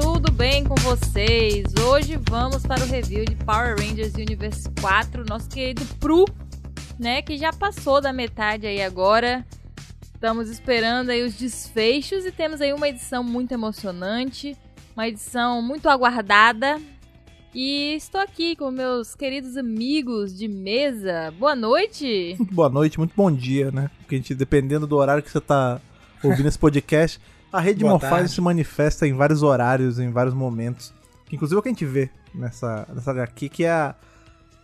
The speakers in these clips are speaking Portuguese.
tudo bem com vocês? Hoje vamos para o review de Power Rangers Universe 4, nosso querido Pru, né, que já passou da metade aí agora. Estamos esperando aí os desfechos e temos aí uma edição muito emocionante, uma edição muito aguardada. E estou aqui com meus queridos amigos de mesa. Boa noite. Muito boa noite, muito bom dia, né? Porque a gente, dependendo do horário que você tá ouvindo esse podcast, a rede Boa Morfagem tarde. se manifesta em vários horários, em vários momentos. Que, inclusive é o que a gente vê nessa, nessa HQ, que é, a-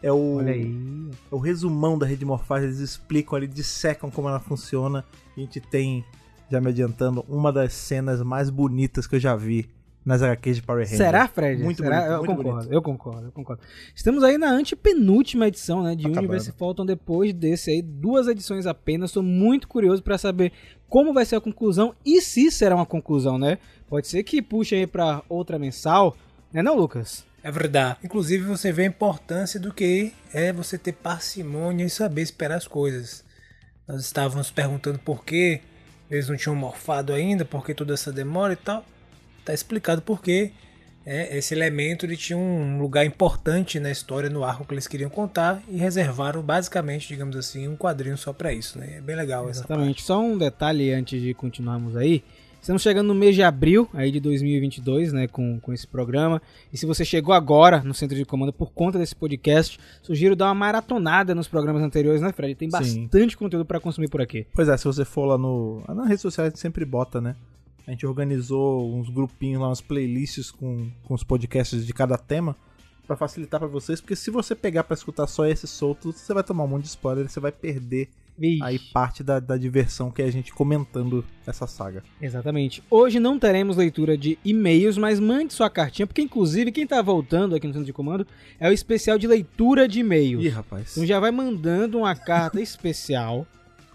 é o, Olha aí. é o resumão da rede Morfagem. Eles explicam ali, dissecam como ela funciona. E a gente tem, já me adiantando, uma das cenas mais bonitas que eu já vi nas HQs de Power Rangers. Será, Fred? Muito Será? bonito, eu muito concordo, bonito. eu concordo, eu concordo. Estamos aí na antepenúltima edição, né, de Tá Universe acabando. Faltam depois desse aí, duas edições apenas. Estou muito curioso para saber como vai ser a conclusão e se será uma conclusão, né? Pode ser que puxe aí para outra mensal, né, não, Lucas? É verdade. Inclusive você vê a importância do que é você ter parcimônia e saber esperar as coisas. Nós estávamos perguntando por que eles não tinham morfado ainda, por que toda essa demora e tal. Tá explicado por que é, esse elemento ele tinha um lugar importante na história, no arco que eles queriam contar e reservaram basicamente, digamos assim, um quadrinho só para isso, né? É bem legal essa Exatamente. Só um detalhe antes de continuarmos aí. Estamos chegando no mês de abril aí de 2022, né, com, com esse programa. E se você chegou agora no centro de comando por conta desse podcast, sugiro dar uma maratonada nos programas anteriores, né, Fred? Tem Sim. bastante conteúdo para consumir por aqui. Pois é, se você for lá no. Nas redes sociais a gente sempre bota, né? A gente organizou uns grupinhos lá, umas playlists com, com os podcasts de cada tema pra facilitar pra vocês, porque se você pegar pra escutar só esse solto, você vai tomar um monte de spoiler e você vai perder Vixe. aí parte da, da diversão que é a gente comentando essa saga. Exatamente. Hoje não teremos leitura de e-mails, mas mande sua cartinha, porque inclusive quem tá voltando aqui no centro de comando é o especial de leitura de e-mails. Ih, rapaz. Então já vai mandando uma carta especial,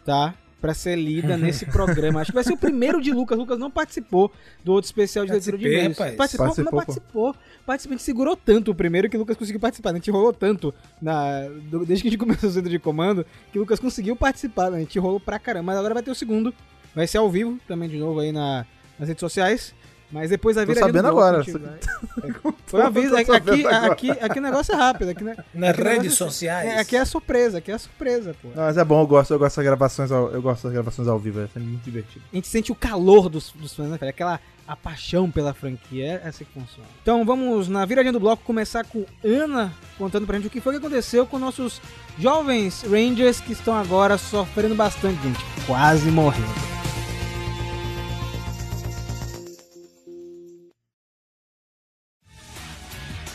tá? Pra ser lida nesse programa. Acho que vai ser o primeiro de Lucas. Lucas não participou do outro especial de leitura de e-mails. rapaz. Participou, Participou, mas participou. Participou. A gente segurou tanto o primeiro que o Lucas conseguiu participar. A gente rolou tanto na, do- desde que a gente começou o centro de comando que o Lucas conseguiu participar. né? A gente rolou pra caramba. Mas agora vai ter o segundo. Vai ser ao vivo também de novo aí na, nas redes sociais. Mas depois a Tô viradinha do sabendo bloco, agora. a gente vai- Foi um aviso. Tô Aqui, sabendo aqui, agora. aqui, aqui o negócio é rápido. Aqui, né? Nas Aqui redes negócio- sociais. É, aqui é a surpresa, aqui é a surpresa, pô. Não, mas é bom, eu gosto, eu gosto das gravações ao, eu gosto das gravações ao vivo, é muito divertido. A gente sente o calor dos, dos fãs, né, cara? Aquela a paixão pela franquia, é essa que funciona. Então vamos na viradinha do bloco começar com Ana contando pra gente o que foi que aconteceu com nossos jovens Rangers que estão agora sofrendo bastante, gente. Quase morrendo.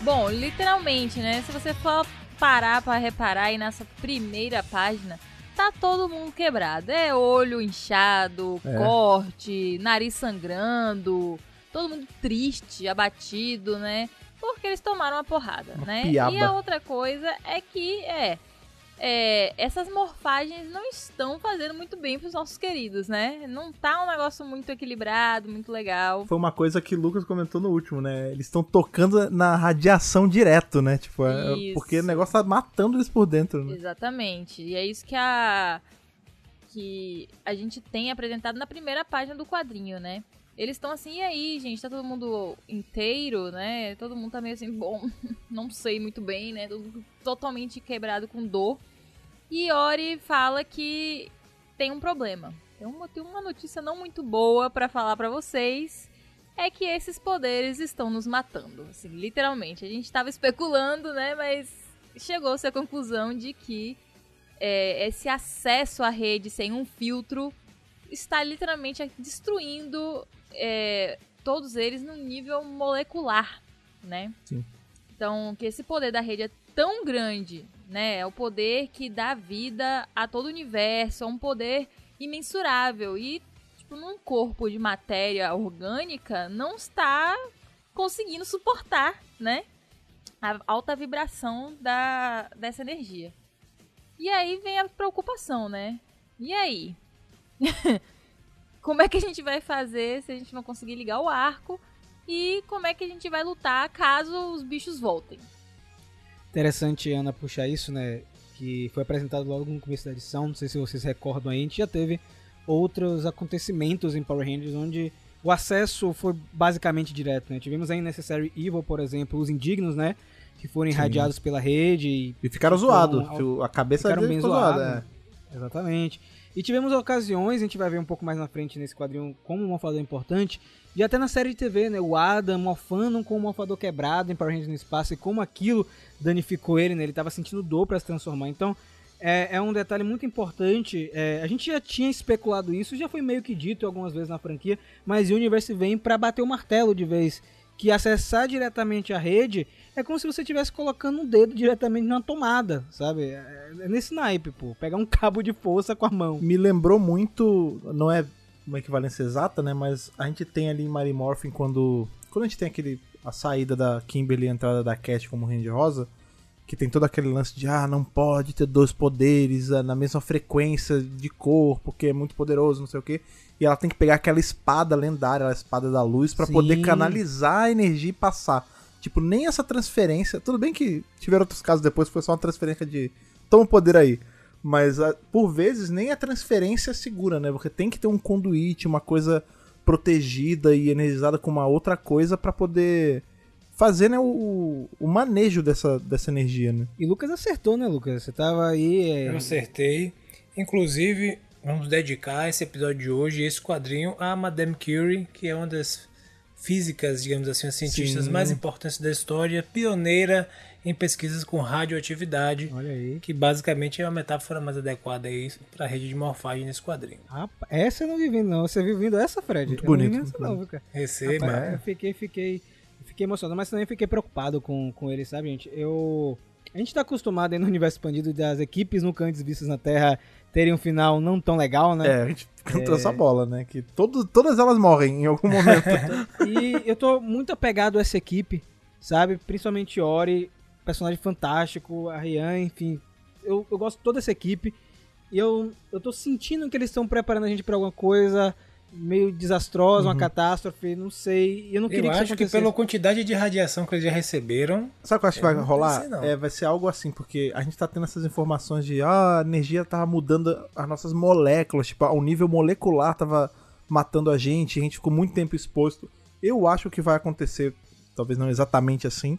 Bom, literalmente, né? Se você for parar pra reparar aí nessa primeira página, tá todo mundo quebrado. É olho inchado, É. corte, nariz sangrando, todo mundo triste, abatido, né? Porque eles tomaram uma porrada, Uma né? piaba. E a outra coisa é que, é, é, essas morfagens não estão fazendo muito bem pros nossos queridos, né? Não tá um negócio muito equilibrado, muito legal. Foi uma coisa que o Lucas comentou no último, né? Eles estão tocando na radiação direto, né? Tipo, é- Isso. porque o negócio tá matando eles por dentro, né? Exatamente. E é isso que a que a gente tem apresentado na primeira página do quadrinho, né? Eles estão assim, e aí, gente, tá todo mundo inteiro, né? Todo mundo tá meio assim, bom, não sei muito bem, né? Totalmente quebrado com dor. E Ori fala que tem um problema. Tem uma, tem uma notícia não muito boa pra falar pra vocês. É que esses poderes estão nos matando, assim, literalmente. A gente tava especulando, né? Mas chegou-se à conclusão de que é, esse acesso à rede sem um filtro está literalmente destruindo é, todos eles no nível molecular, né? Sim. Então, que esse poder da rede é tão grande, né? É o poder que dá vida a todo o universo, é um poder imensurável e tipo num corpo de matéria orgânica não está conseguindo suportar, né? A alta vibração da dessa energia. E aí vem a preocupação, né? E aí? como é que a gente vai fazer se a gente não conseguir ligar o arco? E como é que a gente vai lutar caso os bichos voltem? Interessante, Ana, puxar isso, né? Que foi apresentado logo no começo da edição. Não sei se vocês recordam aí. A gente já teve outros acontecimentos em Power Rangers onde o acesso foi basicamente direto, né? Tivemos a Necessary Evil, por exemplo, os indignos, né? Que foram irradiados pela rede e E ficaram zoados. um- A cabeça ficaram bem zoada. zoados. é. Exatamente. E tivemos ocasiões, a gente vai ver um pouco mais na frente nesse quadrinho como um morfador importante, e até na série de TV, né? O Adam morfando com o morfador quebrado em Power Rangers no espaço e como aquilo danificou ele, né? Ele tava sentindo dor para se transformar. Então, é, é um detalhe muito importante. É, a gente já tinha especulado isso, já foi meio que dito algumas vezes na franquia, mas o Universe vem para bater o martelo de vez. Que acessar diretamente a rede é como se você estivesse colocando um dedo diretamente na tomada, sabe? É, é nesse naipe, pô. Pegar um cabo de força com a mão. Me lembrou muito, não é uma equivalência exata, né? Mas a gente tem ali em Mary Morphin quando. Quando a gente tem aquele. a saída da Kimberly e a entrada da Cat como Ranger Rosa, que tem todo aquele lance de ah, não pode ter dois poderes ah, na mesma frequência de cor, porque é muito poderoso, não sei o quê. E ela tem que pegar aquela espada lendária, a espada da luz, pra Sim. poder canalizar a energia e passar. Tipo, nem essa transferência. Tudo bem que tiveram outros casos depois, foi só uma transferência de. Toma o poder aí. Mas ah, por vezes nem a transferência é segura, né? Porque tem que ter um conduíte, uma coisa protegida e energizada com uma outra coisa pra poder fazer né, o, o manejo dessa, dessa energia, né? E Lucas acertou, né, Lucas? Você tava aí. é, Eu acertei. Inclusive, vamos dedicar esse episódio de hoje, esse quadrinho, a Madame Curie, que é uma das físicas, digamos assim, as cientistas Sim. mais importantes da história, pioneira em pesquisas com radioatividade, Olha aí. que basicamente é uma metáfora mais adequada aí para a rede de morfagem nesse quadrinho. Rapaz, essa eu não vi vindo, não. Você viu vindo essa, Fred? Muito Eu não vi bonito, vindo muito essa, não, viu, cara? Receba. Rapaz, eu fiquei, fiquei, fiquei emocionado, mas também fiquei preocupado com, com ele, sabe, gente? Eu. A gente tá acostumado aí no universo expandido das equipes nunca antes vistas na Terra terem um final não tão legal, né? É, a gente cantou essa bola, né? Que todo, todas elas morrem em algum momento. E eu tô muito apegado a essa equipe, sabe? Principalmente Ori, personagem fantástico, a Rian, enfim. Eu, eu gosto de toda essa equipe. E eu, eu tô sentindo que eles estão preparando a gente pra alguma coisa meio desastrosa, uma catástrofe, não sei. E eu não queria Eu que isso acho que pela quantidade de radiação que eles já receberam, Sabe o que eu acho que vai rolar? não. É, vai ser algo assim, porque a gente tá tendo essas informações de ah, a energia tava mudando as nossas moléculas, tipo, ao nível molecular tava matando a gente, a gente ficou muito tempo exposto. Eu acho que vai acontecer, talvez não exatamente assim,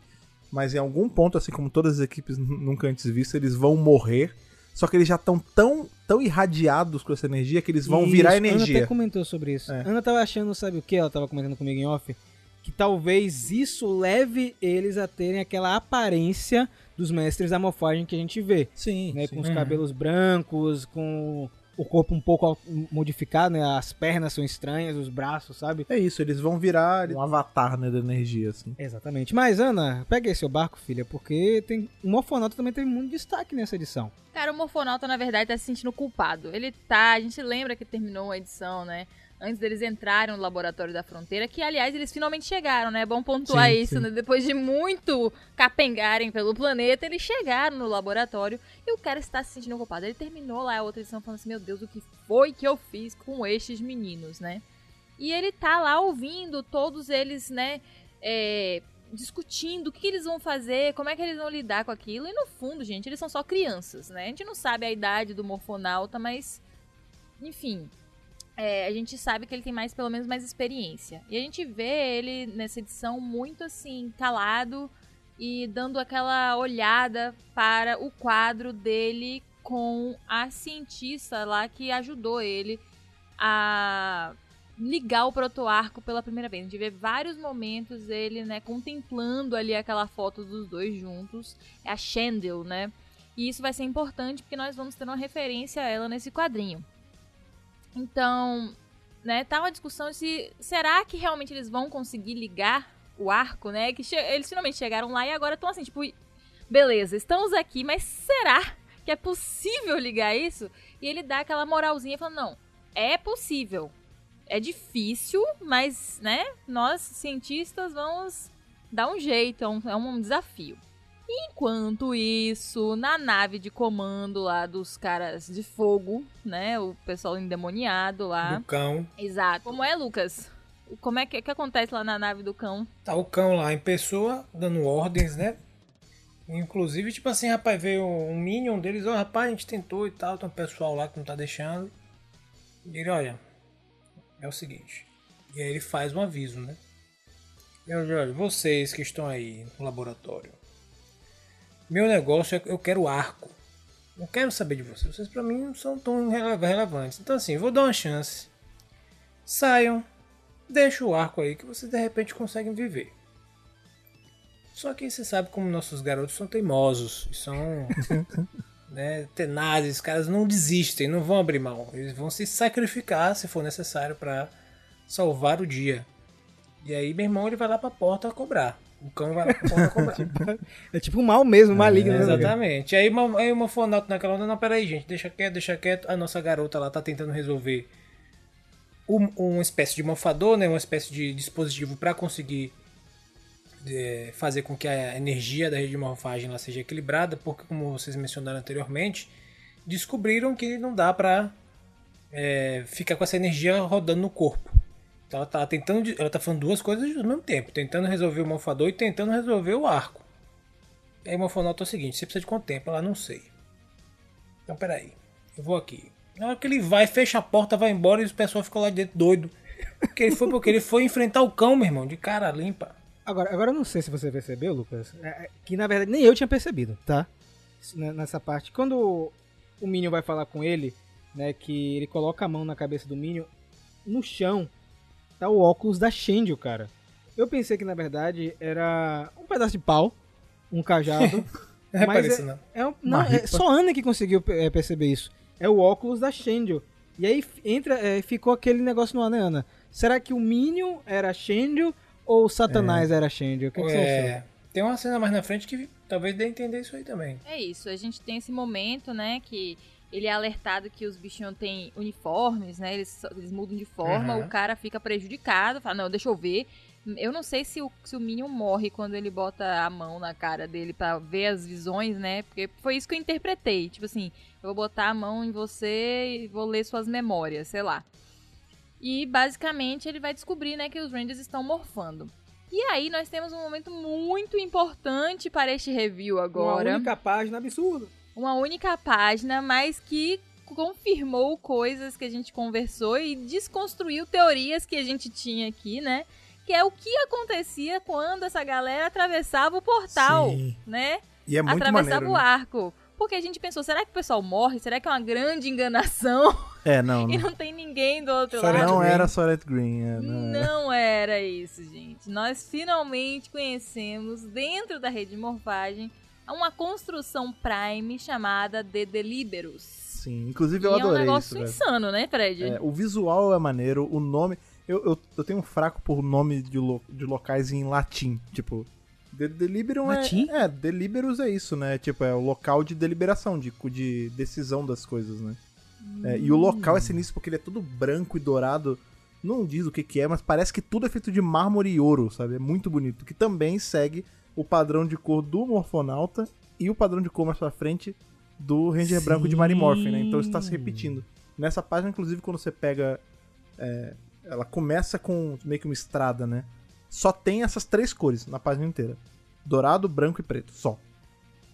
mas em algum ponto, assim como todas as equipes nu- nunca antes vistas, eles vão morrer. Só que eles já estão tão, tão irradiados com essa energia que eles vão Isso, virar Ana até energia. comentou sobre isso. É. Ana tava achando, sabe o que? Ela tava comentando comigo em off. Que talvez isso leve eles a terem aquela aparência dos mestres da morfagem que a gente vê. Sim, né, sim. com os Uhum. cabelos brancos, com o corpo um pouco modificado, né? As pernas são estranhas, os braços, sabe? É isso, eles vão virar um avatar né, da energia, assim. Exatamente. Mas, Ana, pega aí seu barco, filha, porque tem o Morfonauta também teve muito destaque nessa edição. Cara, o Morfonauta, na verdade, tá se sentindo culpado. Ele tá. A gente lembra que terminou a edição, né? Antes deles entrarem no laboratório da fronteira, que aliás eles finalmente chegaram, né? É bom pontuar Sim, isso, sim. né? Depois de muito capengarem pelo planeta, eles chegaram no laboratório e o cara está se sentindo culpado. Ele terminou lá a outra edição falando assim: Meu Deus, o que foi que eu fiz com estes meninos, né? E ele tá lá ouvindo todos eles, né? é, discutindo o que eles vão fazer, como é que eles vão lidar com aquilo. E no fundo, gente, eles são só crianças, né? A gente não sabe a idade do morfonauta, mas. Enfim. É, a gente sabe que ele tem mais, pelo menos, mais experiência. E a gente vê ele nessa edição muito assim, calado e dando aquela olhada para o quadro dele com a cientista lá que ajudou ele a ligar o protoarco pela primeira vez. A gente vê vários momentos ele, né, contemplando ali aquela foto dos dois juntos. É a Chandel, né? E isso vai ser importante porque nós vamos ter uma referência a ela nesse quadrinho. Então, né, tá uma discussão se será que realmente eles vão conseguir ligar o arco, né? Que eles finalmente chegaram lá e agora estão assim, tipo, beleza, estamos aqui, mas será que é possível ligar isso? E ele dá aquela moralzinha falando, não, é possível. É difícil, mas, né, nós cientistas vamos dar um jeito, é um, é um desafio. Enquanto isso, na nave de comando lá dos caras de fogo, né, o pessoal endemoniado lá. do cão. Exato. Como é, Lucas? Como é que, que acontece lá na nave do cão? Tá o cão lá em pessoa, dando ordens, né? Inclusive, tipo assim, rapaz, veio um minion deles, ó, rapaz, a gente tentou e tal, tem um pessoal lá que não tá deixando. E ele, olha, é o seguinte, E aí ele faz um aviso, né? Meu olha, vocês que estão aí no laboratório. Meu negócio é eu quero arco. Não quero saber de vocês. Vocês pra mim não são tão rele- relevantes. Então assim, vou dar uma chance. Saiam. Deixa o arco aí que vocês de repente conseguem viver. Só que você sabe como nossos garotos são teimosos. São né, tenazes. Os caras não desistem, não vão abrir mão. Eles vão se sacrificar se for necessário pra salvar o dia. E aí meu irmão ele vai lá pra porta cobrar. O cão vai lá pra cobrar. É tipo um mal mesmo, maligno, né? Exatamente. Aí, uma- aí uma fonauta naquela onda, não, peraí, gente, deixa quieto, deixa quieto. A nossa garota lá tá tentando resolver um- uma espécie de mofador, né? Uma espécie de dispositivo para conseguir é, fazer com que a energia da rede de morfagem lá seja equilibrada, porque como vocês mencionaram anteriormente, descobriram que não dá pra é, ficar com essa energia rodando no corpo. Ela tá tentando, de- ela tá falando duas coisas ao mesmo tempo, tentando resolver o mofador e tentando resolver o arco. Aí o morfonauta é o seguinte, você precisa de quanto tempo? Ela não sei. Então peraí, eu vou aqui. Na hora que ele vai, fecha a porta, vai embora e o pessoal ficou lá dentro doido. Porque ele foi porque ele foi enfrentar o cão, meu irmão, de cara limpa. Agora, agora eu não sei se você percebeu, Lucas, é, é, que na verdade nem eu tinha percebido, tá? Né, Nessa parte. Quando o Minion vai falar com ele, né, que ele coloca a mão na cabeça do Minion, no chão tá o óculos da Shendio, cara. Eu pensei que na verdade era um pedaço de pau, um cajado. Não repare Mas isso, não. É um- não, é só a Ana que conseguiu é, perceber isso. É o óculos da Shendio. E aí entra, é, ficou aquele negócio no ar, né, Ana? Será que o Minion era Shendio ou o Satanás era Shendio? O que, que você achou? É, tem uma cena mais na frente que talvez dê a entender isso aí também. É isso, a gente tem esse momento, né, que ele é alertado que os bichinhos têm uniformes, né, eles, eles mudam de forma, Uhum. o cara fica prejudicado, fala, não, deixa eu ver. Eu não sei se o, se o Minion morre quando ele bota a mão na cara dele pra ver as visões, né, porque foi isso que eu interpretei, tipo assim, eu vou botar a mão em você e vou ler suas memórias, sei lá. E basicamente ele vai descobrir, né, que os Rangers estão morfando. E aí nós temos um momento muito importante para este review agora Uma única página absurda. Uma única página, mas que confirmou coisas que a gente conversou e desconstruiu teorias que a gente tinha aqui, né? Que é o que acontecia quando essa galera atravessava o portal, Sim. né? E é muito atravessava maneiro. o né? arco. Porque a gente pensou, será que o pessoal morre? Será que é uma grande enganação? É, não. e Não, não tem ninguém do outro Sorete lado? não Green. era Soret Green. é, não era. Não era isso, gente. Nós finalmente conhecemos, dentro da rede de morfagem, uma construção Prime chamada The Deliberus. Sim, inclusive E eu é um adorei negócio isso, insano, né, Fred? É, o visual é maneiro, o nome. Eu, eu, eu tenho um fraco por nome de, lo- de locais em latim. Tipo, de, Deliberum Latim? é. É, Deliberus é isso, né? Tipo, é o local de deliberação, de, de decisão das coisas, né? É, e o local é sinistro porque ele é todo branco e dourado. Não diz o que, que é, mas parece que tudo é feito de mármore e ouro, sabe? É muito bonito. Que também segue o padrão de cor do Morfonauta e o padrão de cor mais pra frente do Ranger Sim. branco de Marimorph, né? Então isso tá se repetindo. Nessa página, inclusive, quando você pega. é, ela começa com meio que uma estrada, né? Só tem essas três cores na página inteira: dourado, branco e preto. Só.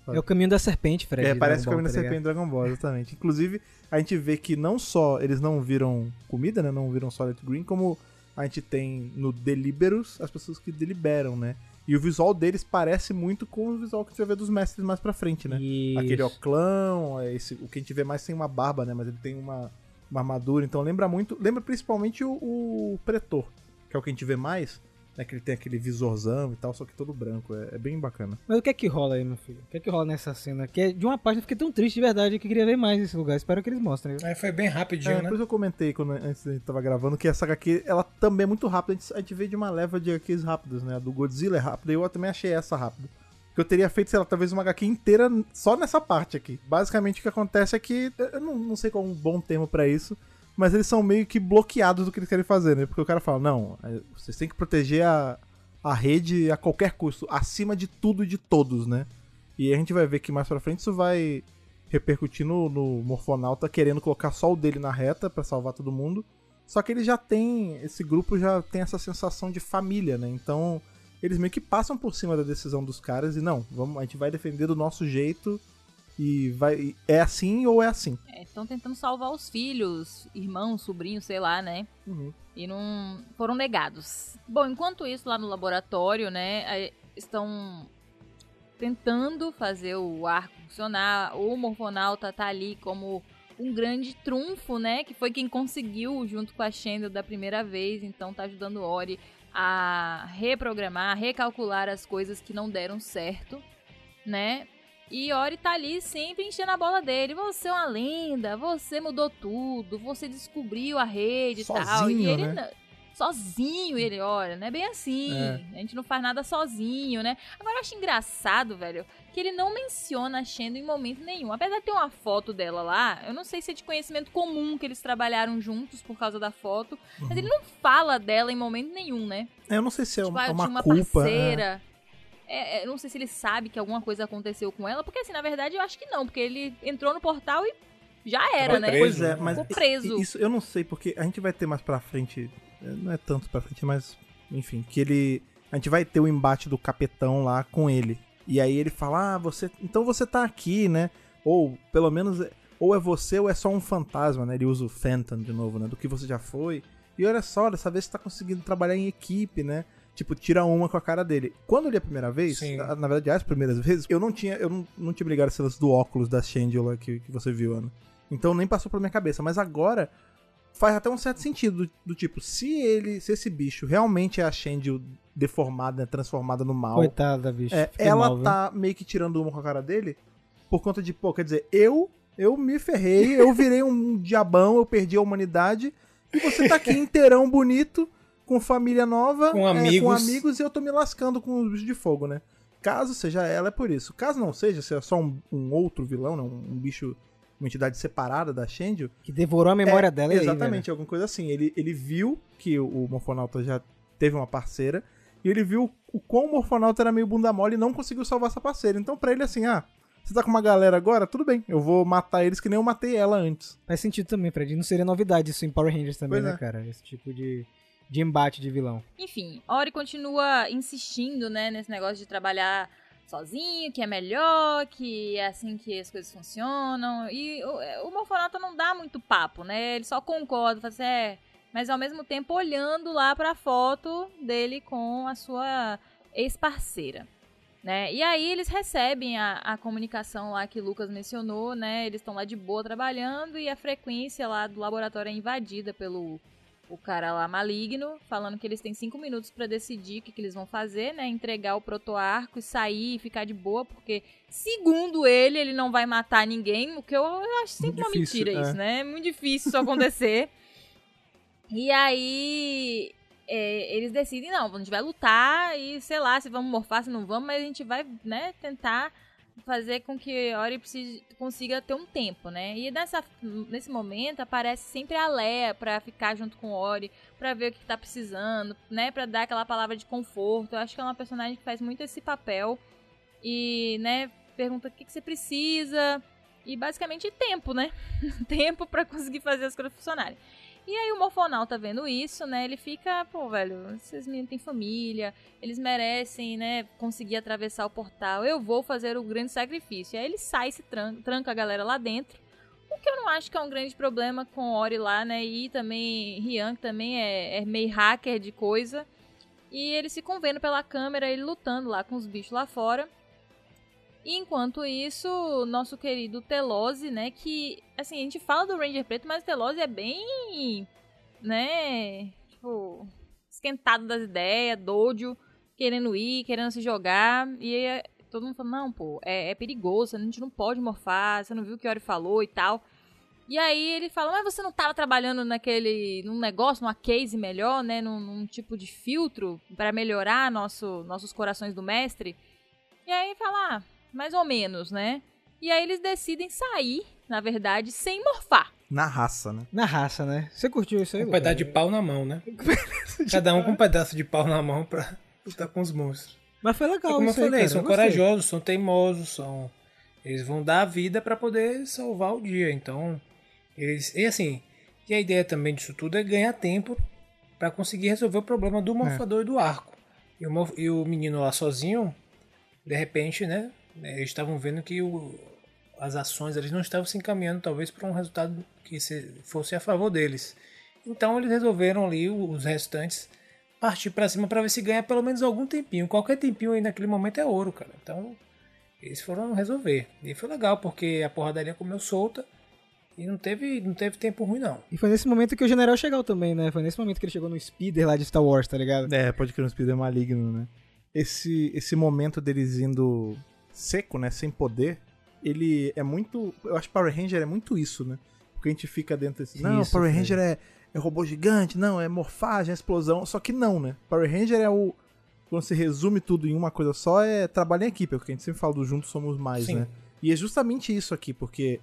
É o caminho da serpente, Fred. É, parece o Dragon caminho da Ball, tá serpente Dragon Ball, exatamente. Inclusive, a gente vê que não só eles não viram comida, né? Não viram Solid Green, como a gente tem no Deliberus as pessoas que deliberam, né? E o visual deles parece muito com o visual que a gente vai ver dos mestres mais pra frente, né? Isso. Aquele oclão, é esse, o que a gente vê mais tem uma barba, né? Mas ele tem uma, uma armadura, então lembra muito. Lembra principalmente o, o Pretor, que é o que a gente vê mais, né? Que ele tem aquele visorzão e tal, só que todo branco. É, é bem bacana. Mas o que é que rola aí, meu filho? O que é que rola nessa cena? Que é de uma página, eu fiquei tão triste de verdade que eu queria ver mais nesse lugar. Espero que eles mostrem. Aí foi bem rapidinho, É, né? por isso eu comentei quando, antes da gente tava gravando que essa HQ, ela também é muito rápida. A gente, a gente vê de uma leva de HQs rápidas, né? A do Godzilla é rápida e eu também achei essa rápida. Que eu teria feito, sei lá, talvez uma HQ inteira só nessa parte aqui. Basicamente o que acontece é que, eu não, não sei qual é um bom termo pra isso, mas eles são meio que bloqueados do que eles querem fazer, né? Porque o cara fala, não, é, vocês têm que proteger a, a rede a qualquer custo, acima de tudo e de todos, né? E a gente vai ver que mais pra frente isso vai repercutir no, no Morfonauta querendo colocar só o dele na reta pra salvar todo mundo. Só que ele já tem. Esse grupo já tem essa sensação de família, né? Então eles meio que passam por cima da decisão dos caras e não, vamos, a gente vai defender do nosso jeito e vai é assim ou é assim. Estão tentando salvar os filhos, irmãos, sobrinhos, sei lá, né? Uhum. E não foram negados. Bom, enquanto isso, lá no laboratório, né, estão tentando fazer o arco funcionar. O Morfonauta tá ali como um grande trunfo, né? Que foi quem conseguiu junto com a Shendel da primeira vez. Então tá ajudando o Ori a reprogramar, a recalcular as coisas que não deram certo, né? E Ori tá ali sempre enchendo a bola dele. Você é uma lenda, você mudou tudo, você descobriu a rede e tal. E Sozinho, ele né? sozinho, ele olha, não é bem assim. É. A gente não faz nada sozinho, né? Agora eu acho engraçado, velho, que ele não menciona a Shendo em momento nenhum. Apesar de ter uma foto dela lá, eu não sei se é de conhecimento comum que eles trabalharam juntos por causa da foto, mas ele não fala dela em momento nenhum, né? Eu não sei se é tipo, uma, ah, é tinha uma uma culpa. é. parceira. É, é, eu não sei se ele sabe que alguma coisa aconteceu com ela, porque assim, na verdade eu acho que não, porque ele entrou no portal e já era, Foi né? preso, Pois é, mas Ficou preso. isso eu não sei, porque a gente vai ter mais pra frente, eh, não é tanto pra frente, mas enfim, que ele a gente vai ter o embate do capetão lá com ele. E aí ele fala: "Ah, você, então você tá aqui, né? Ou pelo menos é- ou é você ou é só um fantasma, né? Ele usa o Phantom de novo, né? Do que você já foi. E olha só, dessa vez você tá conseguindo trabalhar em equipe, né? Tipo, tira uma com a cara dele. Quando eu li a primeira vez, Sim. na na verdade, as primeiras vezes, eu não tinha, eu não, não tinha ligado esse lance do óculos da Shangela que, que você viu, Ana. Então nem passou pela minha cabeça. Mas agora faz até um certo sentido. Do, do tipo, se ele. Se esse bicho realmente é a Shangel deformada, né, transformada no mal. Coitada, bicho. é, ela mal, viu? tá meio que tirando uma com a cara dele. Por conta de, pô, quer dizer, eu. Eu me ferrei, eu virei um diabão, eu perdi a humanidade. E você tá aqui inteirão bonito, com família nova, Com é, amigos. com amigos, e eu tô me lascando com os bichos de fogo, né? Caso seja ela, é por isso. Caso não seja, se é só um, um outro vilão, né? um, um bicho, uma entidade separada da Shangel, Que devorou a memória é, dela e aí, Exatamente, alguma coisa assim. Ele, ele viu que o, o Morfonauta já teve uma parceira, e ele viu o quão o Morfonauta era meio bunda mole e não conseguiu salvar essa parceira. Então pra ele assim, ah, você tá com uma galera agora? Tudo bem, eu vou matar eles que nem eu matei ela antes. Faz sentido também, Fred. Não seria novidade isso em Power Rangers também, Pois né, é. cara? Esse tipo de, de embate de vilão. Enfim, Ori continua insistindo, né, nesse negócio de trabalhar sozinho, que é melhor, que é assim que as coisas funcionam. E o, o não dá muito papo, né? Ele só concorda, fala assim, é, mas ao mesmo tempo olhando lá pra foto dele com a sua ex-parceira. Né? E aí eles recebem a, a comunicação lá que Lucas mencionou, né? Eles estão lá de boa trabalhando e a frequência lá do laboratório é invadida pelo o cara lá maligno, falando que eles têm cinco minutos pra decidir o que, que eles vão fazer, né? Entregar o protoarco e sair e ficar de boa, porque, segundo ele, ele não vai matar ninguém, o que eu, eu acho sempre Muito uma difícil, mentira é. isso, né? É muito difícil isso acontecer. e aí. é, eles decidem, não, a gente vai lutar e sei lá se vamos morfar, se não vamos, mas a gente vai, né, tentar fazer com que Ori precise, consiga ter um tempo, né? E nessa, nesse momento aparece sempre a Leia pra ficar junto com Ori, pra ver o que tá precisando, né? Pra dar aquela palavra de conforto. Eu acho que é uma personagem que faz muito esse papel. E, né, pergunta o que, que você precisa. E basicamente tempo, né? tempo pra conseguir fazer as coisas funcionarem. E aí o Morfonal tá vendo isso, né? Ele fica, pô, velho, esses meninos têm família, eles merecem, né, conseguir atravessar o portal. Eu vou fazer o grande sacrifício. E aí ele sai, se tranca, tranca a galera lá dentro. O que eu não acho que é um grande problema com Ori lá, né? E também Rian, que também é, é meio hacker de coisa. E eles ficam vendo pela câmera ele lutando lá com os bichos lá fora. Enquanto isso, nosso querido Telose, né, que assim, a gente fala do Ranger Preto, mas o Telose é bem, né, tipo, esquentado das ideias, doido, querendo ir, querendo se jogar, e aí, todo mundo fala, não, pô, é, é perigoso, a gente não pode morfar, você não viu o que o Ori falou e tal. E aí ele fala, mas você não tava trabalhando naquele, num negócio, numa case melhor, né, num, num tipo de filtro para melhorar nosso, nossos corações do mestre? E aí fala, ah, mais ou menos, né? E aí eles decidem sair, na verdade, sem morfar. Na raça, né? Na raça, né? Você curtiu isso aí, Um Lucas? pedaço de pau na mão, né? Cada um com um pedaço de pau na mão pra lutar com os monstros. Mas foi É legal como eu falei, cara, são gostei. corajosos, são teimosos, são. Eles vão dar a vida pra poder salvar o dia. Então, eles. E assim, e a ideia também disso tudo é ganhar tempo pra conseguir resolver o problema do morfador e do arco. E o, e o menino lá sozinho, de repente, né? Eles estavam vendo que o, as ações eles não estavam se encaminhando talvez para um resultado que se, fosse a favor deles. Então eles resolveram ali os restantes partir para cima para ver se ganha pelo menos algum tempinho. Qualquer tempinho aí naquele momento é ouro, cara. Então eles foram resolver. E foi legal porque a porradaria comeu solta e não teve, não teve tempo ruim não. E foi nesse momento que o general chegou também, né? Foi nesse momento que ele chegou no speeder lá de Star Wars, tá ligado? É, pode crer um speeder maligno, né? Esse, esse momento deles indo seco, né? Sem poder, ele é muito. Eu acho que Power Ranger é muito isso, né? Porque a gente fica dentro desse. Não, Isso, Power cara. Ranger é, é robô gigante, não, é morfagem, é explosão. Só que não, né? Power Ranger é o. Quando você resume tudo em uma coisa só, é trabalho em equipe, é o que a gente sempre fala do juntos somos mais, Sim. né? E é justamente isso aqui, porque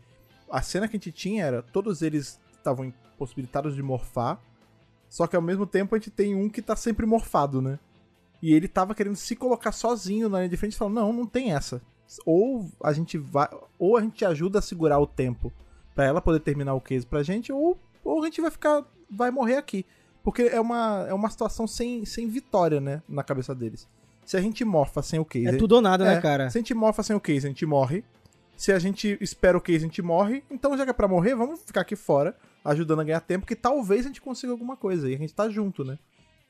a cena que a gente tinha era todos eles estavam impossibilitados de morfar, só que ao mesmo tempo a gente tem um que tá sempre morfado, né? E ele tava querendo se colocar sozinho na linha de frente e falou: "Não, não tem essa. Ou a gente vai, ou a gente ajuda a segurar o tempo pra ela poder terminar o case pra gente, ou, ou a gente vai ficar vai morrer aqui". Porque é uma, é uma situação sem, sem vitória, né, na cabeça deles. Se a gente morfa sem o case, É tudo ou nada, é, né, cara? Se a gente morfa sem o case, a gente morre. Se a gente espera o case, a gente morre. Então, já que é pra morrer, vamos ficar aqui fora, ajudando a ganhar tempo, que talvez a gente consiga alguma coisa. E a gente tá junto, né?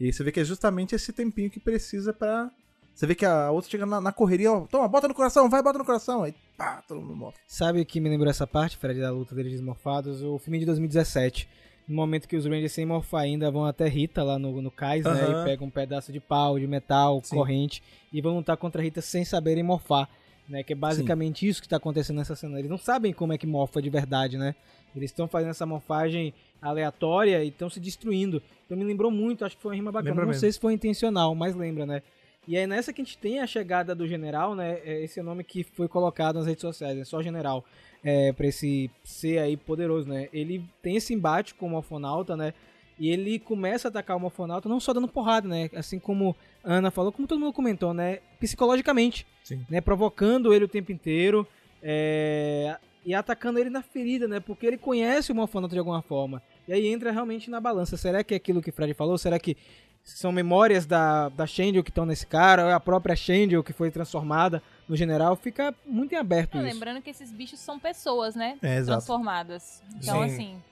E aí você vê que é justamente esse tempinho que precisa pra. Você vê que a outra chega na, na correria, ó, toma, bota no coração, vai, bota no coração. Aí, pá, todo mundo morre. Sabe o que me lembrou essa parte, Fred, da luta deles desmorfados? O filme de 2017. No momento que os Rangers sem morfar ainda vão até Rita lá no, no cais, né? E pegam um pedaço de pau, de metal, Sim. corrente, e vão lutar contra a Rita sem saberem morfar. Né, que é basicamente isso que tá acontecendo nessa cena. Eles não sabem como é que morfa de verdade, né? Eles estão fazendo essa morfagem aleatória e estão se destruindo. Então me lembrou muito, acho que foi uma rima bacana. Lembra não mesmo. sei se foi intencional, mas lembra, né? E aí nessa que a gente tem a chegada do general, né? é Esse é o nome que foi colocado nas redes sociais, é só general. É, pra esse ser aí poderoso, né? Ele tem esse embate com o Morfonauta, né? E ele começa a atacar o Morfonauta não só dando porrada, né? Assim como Ana falou, como todo mundo comentou, né? Psicologicamente, Sim. né? Provocando ele o tempo inteiro é, e atacando ele na ferida, né? Porque ele conhece o Morfonauta de alguma forma. E aí entra realmente na balança. Será que é aquilo que o Fred falou? Será que são memórias da, da Shendel que estão nesse cara? Ou é a própria Shendel que foi transformada no general? Fica muito em aberto Ah, isso. lembrando que esses bichos são pessoas, né? É. Transformadas. Então, Sim. assim,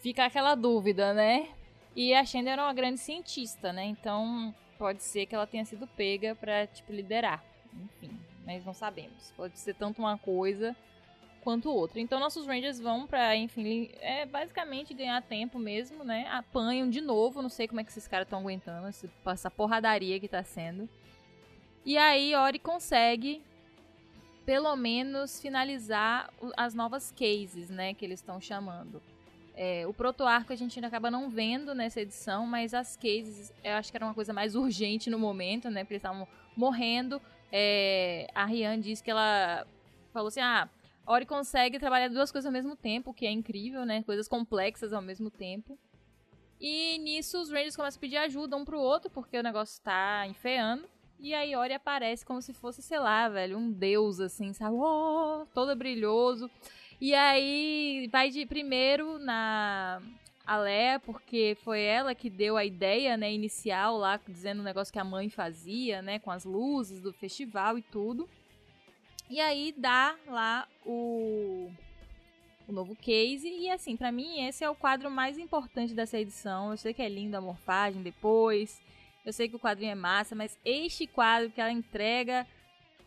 fica aquela dúvida, né? E a Shenda era uma grande cientista, né? Então, pode ser que ela tenha sido pega pra, tipo, liderar. Enfim, mas não sabemos. Pode ser tanto uma coisa quanto outra. Então, nossos Rangers vão pra, enfim, é basicamente ganhar tempo mesmo, né? Apanham de novo. Não sei como é que esses caras estão aguentando essa porradaria que tá sendo. E aí, Ori consegue pelo menos finalizar as novas cases, né, que eles estão chamando. É, o proto-arco a gente ainda acaba não vendo nessa edição, mas as cases eu acho que era uma coisa mais urgente no momento, né, porque eles estavam morrendo. É, a Rian disse que ela falou assim, ah, Ori consegue trabalhar duas coisas ao mesmo tempo, o que é incrível, né, coisas complexas ao mesmo tempo. E nisso os Rangers começam a pedir ajuda um pro outro, porque o negócio tá enfeando. E aí Ori aparece como se fosse, sei lá, velho, um deus, assim, sabe? Oh, todo brilhoso. E aí vai de primeiro na Alea, porque foi ela que deu a ideia, né, inicial lá, dizendo o negócio que a mãe fazia, né, com as luzes do festival e tudo. E aí dá lá o o novo case e assim, pra mim esse é o quadro mais importante dessa edição. Eu sei que é lindo a morfagem depois. Eu sei que o quadrinho é massa, mas este quadro que ela entrega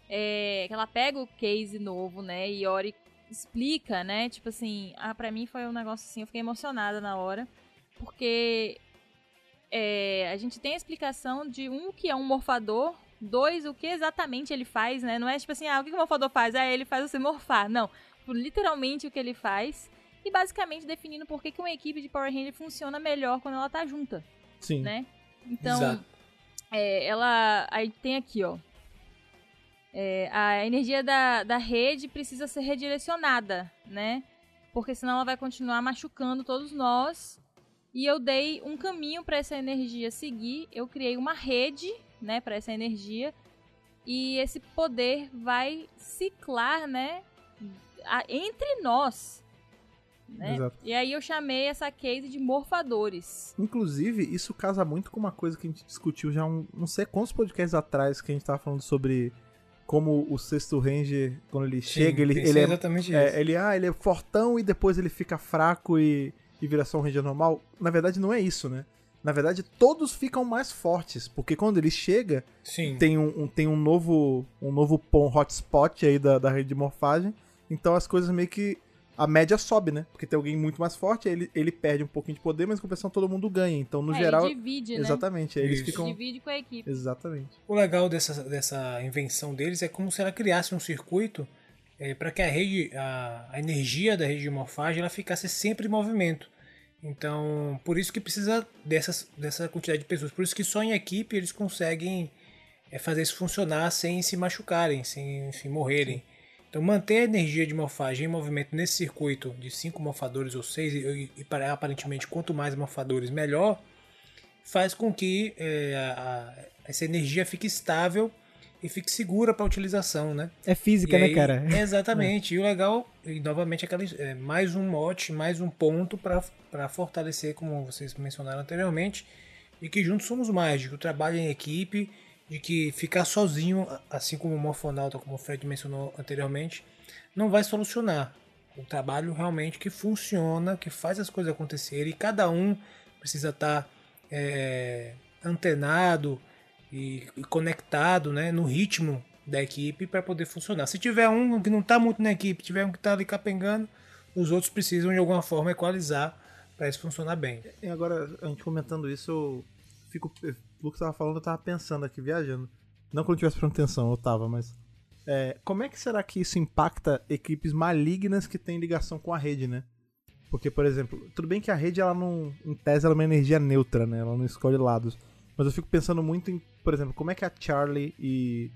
é, que ela pega o case novo, né, e Ori explica, né, tipo assim, ah, pra mim foi um negócio assim, eu fiquei emocionada na hora, porque é, a gente tem a explicação de um que é um morfador, dois o que exatamente ele faz, né, não é tipo assim, ah, o que que o morfador faz? Ah, ele faz você morfar, não, tipo, literalmente o que ele faz, e basicamente definindo por que que uma equipe de Power Ranger funciona melhor quando ela tá junta, Sim. né, então... Exato. É, ela. Aí tem aqui, ó. É, a energia da, da rede precisa ser redirecionada, né? Porque senão ela vai continuar machucando todos nós. E eu dei um caminho para essa energia seguir. Eu criei uma rede, né, para essa energia. E esse poder vai ciclar, né, a- entre nós. Né? Exato. E aí eu chamei essa case de morfadores. Inclusive, isso casa muito com uma coisa que a gente discutiu já um, não sei quantos podcasts atrás que a gente tava falando sobre como o sexto Ranger, quando ele Sim, chega, ele, ele é, exatamente é, isso. ele, ah, ele é fortão e depois ele fica fraco e, e vira só um Ranger normal. Na verdade, não é isso, né? Na verdade, todos ficam mais fortes, porque quando ele chega, Sim. tem um, um- tem um novo um novo pon hotspot aí da, da rede de morfagem. Então as coisas meio que a média sobe, né? Porque tem alguém muito mais forte, ele, ele perde um pouquinho de poder, mas em compensação todo mundo ganha. Então, no É, geral, divide, né? exatamente, eles Isso. ficam Divide com a equipe. exatamente. O legal dessa, dessa invenção deles é como se ela criasse um circuito para que a rede, a, a energia da rede de morfagem ela ficasse sempre em movimento. Então, por isso que precisa dessas, dessa quantidade de pessoas. Por isso que só em equipe eles conseguem é, fazer isso funcionar sem se machucarem, sem enfim, morrerem. Então, manter a energia de morfagem em movimento nesse circuito de cinco morfadores ou seis, e, e aparentemente quanto mais morfadores melhor, faz com que é, a- essa energia fique estável e fique segura para utilização, né? É física, né, aí- cara? Exatamente. E o legal, e novamente, aquela, é, mais um mote, mais um ponto para fortalecer, como vocês mencionaram anteriormente, e que juntos somos mais, de que o trabalho em equipe, de que ficar sozinho, assim como o Morfonauta, como o Fred mencionou anteriormente, não vai solucionar. O trabalho realmente que funciona, que faz as coisas acontecerem, e cada um precisa estar é, antenado e, e conectado né, no ritmo da equipe para poder funcionar. Se tiver um que não está muito na equipe, tiver um que está ali capengando, os outros precisam de alguma forma equalizar para isso funcionar bem. E agora, a gente comentando isso, eu fico. Lucas tava falando, eu tava pensando aqui, viajando. Não que eu não tivesse prestando atenção, eu tava, mas. é, como é que será que isso impacta equipes malignas que têm ligação com a rede, né? Porque, por exemplo, tudo bem que a rede, ela não. Em tese, ela é uma energia neutra, né? Ela não escolhe lados. Mas eu fico pensando muito em, por exemplo, como é que a Charlie e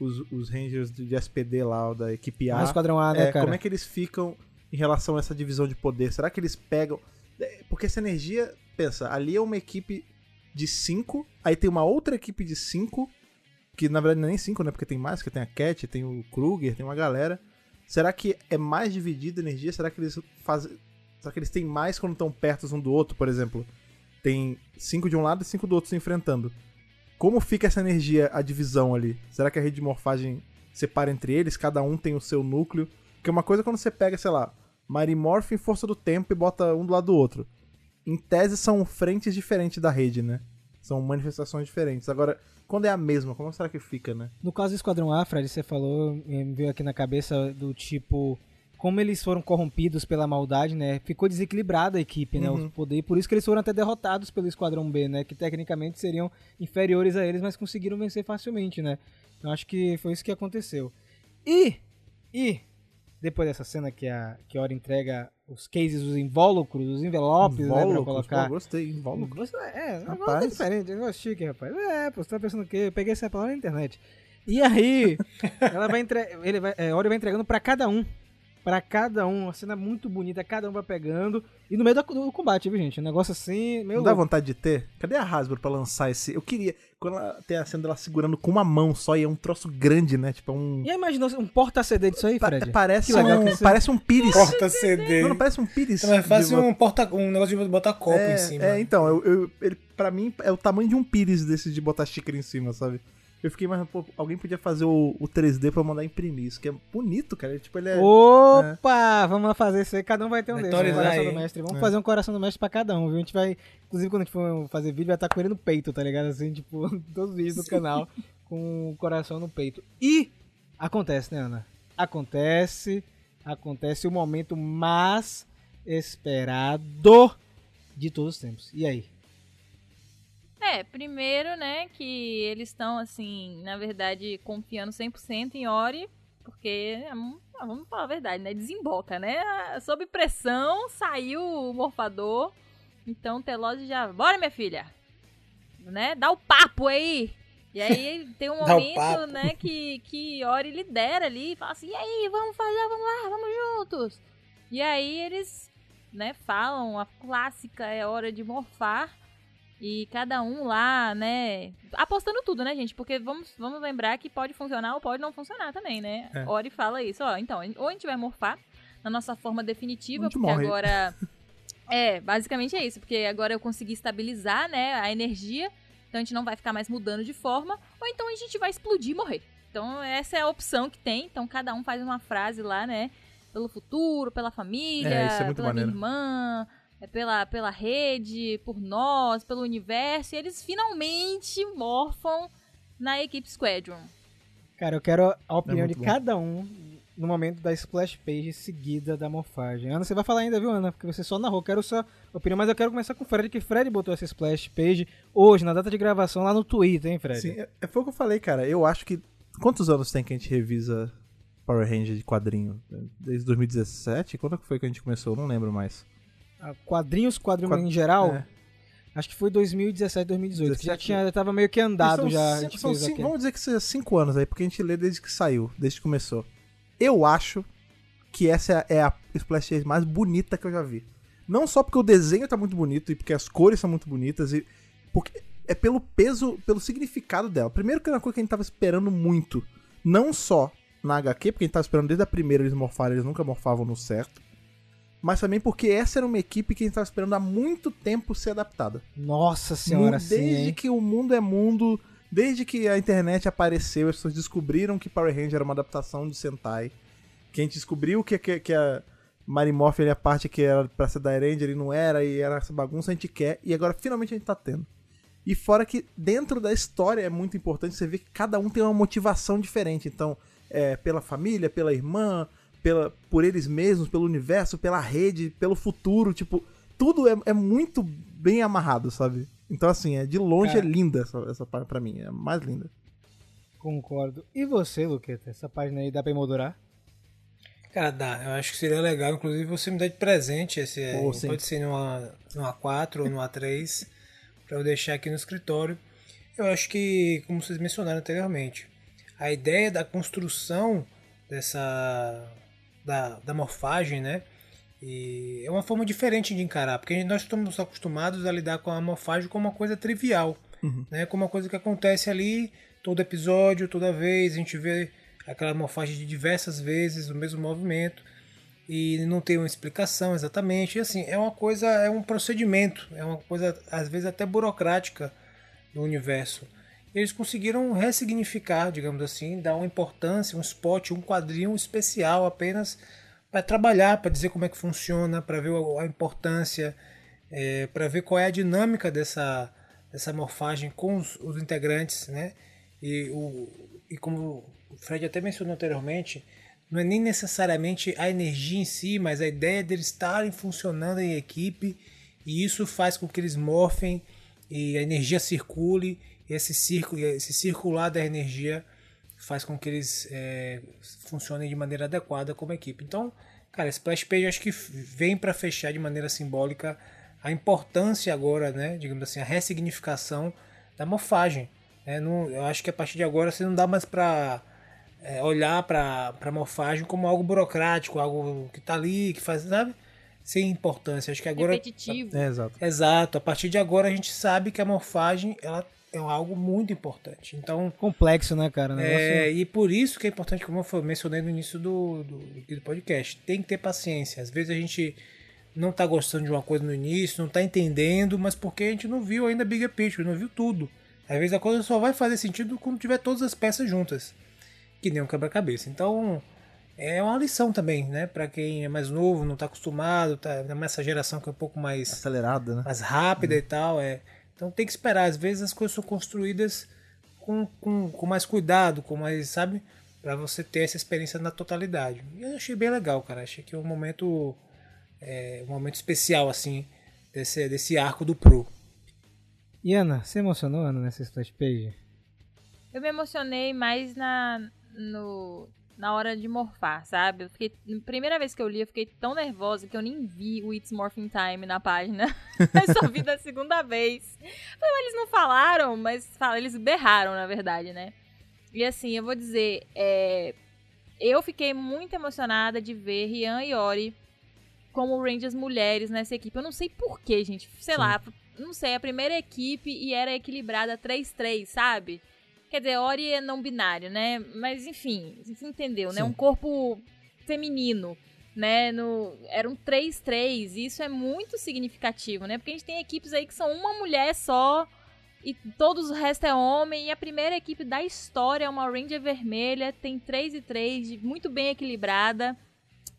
os, os Rangers de SPD lá, da equipe A. Ah, Esquadrão A, né, É, cara? como é que eles ficam em relação a essa divisão de poder? Será que eles pegam. É, Porque essa energia, pensa, ali é uma equipe de 5, aí tem uma outra equipe de 5, que na verdade não é nem 5, né? Porque tem mais, que tem a Cat, tem o Kruger, tem uma galera. Será que é mais dividida a energia? Será que eles fazem. Será que eles têm mais quando estão perto um do outro, por exemplo? Tem 5 de um lado e 5 do outro se enfrentando. Como fica essa energia, a divisão ali? Será que a rede de morfagem separa entre eles? Cada um tem o seu núcleo? Porque uma coisa é quando você pega, sei lá, Mighty Morphin, Força do Tempo e bota um do lado do outro. Em tese são frentes diferentes da rede, né? São manifestações diferentes. Agora, quando é a mesma, como será que fica, né? No caso do Esquadrão A, Fred, você falou, me veio aqui na cabeça do tipo. Como eles foram corrompidos pela maldade, né? Ficou desequilibrada a equipe, né? Uhum. O poder. Por isso que eles foram até derrotados pelo Esquadrão B, né? Que tecnicamente seriam inferiores a eles, mas conseguiram vencer facilmente, né? Eu acho que foi isso que aconteceu. E. E. Depois dessa cena que a, que a hora entrega os cases, os invólucros, os envelopes, né? Pra colocar. pô, gostei, invólucros. É, um negócio Rapaz. diferente, um negócio chique, rapaz. É, pô, você tá pensando o quê? Eu peguei essa palavra na internet. E aí, ela vai entre... ele vai, é, Ori vai entregando pra cada um. Pra cada um, uma cena muito bonita, cada um vai pegando. E no meio do, do combate, viu, gente? Um negócio assim, meio Não dá vontade de ter? Cadê a Hasbro pra lançar esse? Eu queria. Quando ela tem a cena dela segurando com uma mão só e é um troço grande, né? Tipo, é um. E aí, imaginou um porta-CD disso aí, Pa- Fred? parece, Que legal um, que você- parece um pires. Porta CD. Não, não parece um pires. Então é fácil de- um, porta, um negócio de botar copo é, em cima. É, então, eu, eu- ele, pra mim é o tamanho de um pires desse de botar xícara em cima, sabe? Eu fiquei mais, pô, alguém podia fazer o, o 3D pra mandar imprimir. Isso que é bonito, cara. Tipo, ele é. Opa! Vamos lá fazer isso aí. Cada um vai ter um Vai desses. Um coração aí. do mestre. Vamos É. fazer um coração do mestre pra cada um, viu? A gente vai. Inclusive, quando a gente for fazer vídeo, vai estar com ele no peito, tá ligado? Assim, tipo, todos os vídeos do canal com o coração no peito. E acontece, né, Ana? Acontece. Acontece o momento mais esperado de todos os tempos. E aí? É, primeiro, né, que eles estão, assim, na verdade, confiando 100% em Ori, porque, hum, ah, vamos falar a verdade, né, desemboca, né, Ah, sob pressão, saiu o morfador, então Telose já, bora minha filha, né, dá o papo aí, e aí tem um momento, né, que, que Ori lidera ali, fala assim, e aí, vamos fazer, vamos lá, vamos juntos, e aí eles, né, falam, a clássica é hora de morfar, e cada um lá, né, apostando tudo, né, gente? Porque vamos, vamos lembrar que pode funcionar ou pode não funcionar também, né? É. Ori fala isso, ó, então, ou a gente vai morfar na nossa forma definitiva, porque morre. agora... É, basicamente é isso, porque agora eu consegui estabilizar, né, a energia, então a gente não vai ficar mais mudando de forma, ou então a gente vai explodir e morrer. Então essa é a opção que tem. Então cada um faz uma frase lá, né? Pelo futuro, pela família, É, é pela minha maneiro. irmã, é pela, pela rede, por nós, pelo universo. E eles finalmente morfam na equipe Squadron. Cara, eu quero a opinião É de bom. cada um no momento da splash page seguida da morfagem. Ana, você vai falar ainda, viu, Ana? Porque você só narrou. Quero sua opinião, mas eu quero começar com o Fred, que Fred botou essa splash page hoje, na data de gravação, lá no Twitter, hein, Fred? Sim, é, é foi o que eu falei, cara. Eu acho que. Quantos anos tem que a gente revisa Power Ranger de quadrinho? Desde 2017? Quando que foi que a gente começou? Eu não lembro mais. Quadrinhos, quadrinhos Quad- em geral, É. acho que foi 2017, 2018. que já 17. tinha, já tava meio que andado São já. cinco- são cinco- vamos dizer que seja 5 anos aí, porque a gente lê desde que saiu, desde que começou. Eu acho que essa é a Splash Page mais bonita que eu já vi. Não só porque o desenho tá muito bonito e porque as cores são muito bonitas, e porque é pelo peso, pelo significado dela. Primeiro que era uma coisa que a gente tava esperando muito. Não só na HQ, porque a gente tava esperando desde a primeira eles morfarem, eles nunca morfavam no certo. Mas também porque essa era uma equipe que a gente tava esperando há muito tempo ser adaptada. Nossa senhora, Mu- sim, Desde que o mundo é mundo, desde que a internet apareceu, as pessoas descobriram que Power Ranger era uma adaptação de Sentai. Que a gente descobriu que, que, que a Marimorph ele, a parte que era pra ser da Ranger e não era, e era essa bagunça, a gente quer, e agora finalmente a gente tá tendo. E fora que dentro da história é muito importante você ver que cada um tem uma motivação diferente. Então, é pela família, pela irmã, pela, por eles mesmos, pelo universo, pela rede, pelo futuro, tipo, tudo é, é muito bem amarrado, sabe? Então, assim, é, de longe Cara. é linda essa, essa parte pra mim, é a mais linda. Concordo. E você, Luqueta? Essa página aí dá pra emoldurar? Cara, dá. Eu acho que seria legal, inclusive, você me dar de presente esse. é, Pô, sim. pode ser numa, numa 4 ou numa 3, pra eu deixar aqui no escritório. Eu acho que, como vocês mencionaram anteriormente, a ideia da construção dessa. Da, da morfagem, né? E é uma forma diferente de encarar, porque nós estamos acostumados a lidar com a morfagem como uma coisa trivial, Uhum. né? Como uma coisa que acontece ali todo episódio, toda vez, a gente vê aquela morfagem de diversas vezes, o mesmo movimento e não tem uma explicação exatamente. E assim, é uma coisa, é um procedimento, é uma coisa às vezes até burocrática do universo. Eles conseguiram ressignificar, digamos assim, dar uma importância, um spot, um quadrinho especial apenas para trabalhar, para dizer como é que funciona, para ver a importância, para ver qual é a dinâmica dessa, dessa morfagem com os, os integrantes, né? E, o, e como o Fred até mencionou anteriormente, não é nem necessariamente a energia em si, mas a ideia deles estarem funcionando em equipe e isso faz com que eles morfem e a energia circule esse círculo, esse circular da energia faz com que eles é, funcionem de maneira adequada como equipe. Então, cara, esse Splash Page acho que vem para fechar de maneira simbólica a importância agora, né, digamos assim, a ressignificação da morfagem. né? não, eu acho que a partir de agora você não dá mais para é, olhar para a morfagem como algo burocrático, algo que tá ali, que faz, sabe? Sem importância. Acho que agora Repetitivo. É, exato. Exato. A partir de agora a gente sabe que a morfagem ela é algo muito importante. Então, Complexo, né, cara? O negócio- é, e por isso que é importante, como eu mencionei no início do, do, do podcast, tem que ter paciência. Às vezes a gente não tá gostando de uma coisa no início, não tá entendendo, mas porque a gente não viu ainda a bigger picture, não viu tudo. Às vezes a coisa só vai fazer sentido quando tiver todas as peças juntas, que nem um quebra-cabeça. Então, é uma lição também, né? Para quem é mais novo, não tá acostumado, tá nessa geração que é um pouco mais Acelerada, né? mais rápida e tal. É. Então tem que esperar. Às vezes as coisas são construídas com, com, com mais cuidado, com mais, sabe? Pra você ter essa experiência na totalidade. E eu achei bem legal, cara. Achei que é um momento. É, um momento especial, assim, desse, desse arco do Pro. E Ana, você emocionou, Ana, nessa splash page? Eu me emocionei mais na, no, na hora de morfar, sabe? Eu fiquei, primeira vez que eu li, eu fiquei tão nervosa que eu nem vi o It's Morphing Time na página. eu só vi da segunda vez. Falei, mas eles não falaram, mas fala, eles berraram, na verdade, né? E assim, eu vou dizer, é, eu fiquei muito emocionada de ver Rian e Ori como Rangers mulheres nessa equipe. Eu não sei porquê, gente. Sei Sim. lá, não sei, a primeira equipe e era equilibrada 3-3, sabe? Quer dizer, Ori é não binário, né? Mas enfim, você entendeu, né? Sim. Um corpo feminino, né? No, era um 3-3, e isso é muito significativo, né? Porque a gente tem equipes aí que são uma mulher só e todos o resto é homem. E a primeira equipe da história é uma Ranger vermelha, tem 3 e 3, muito bem equilibrada.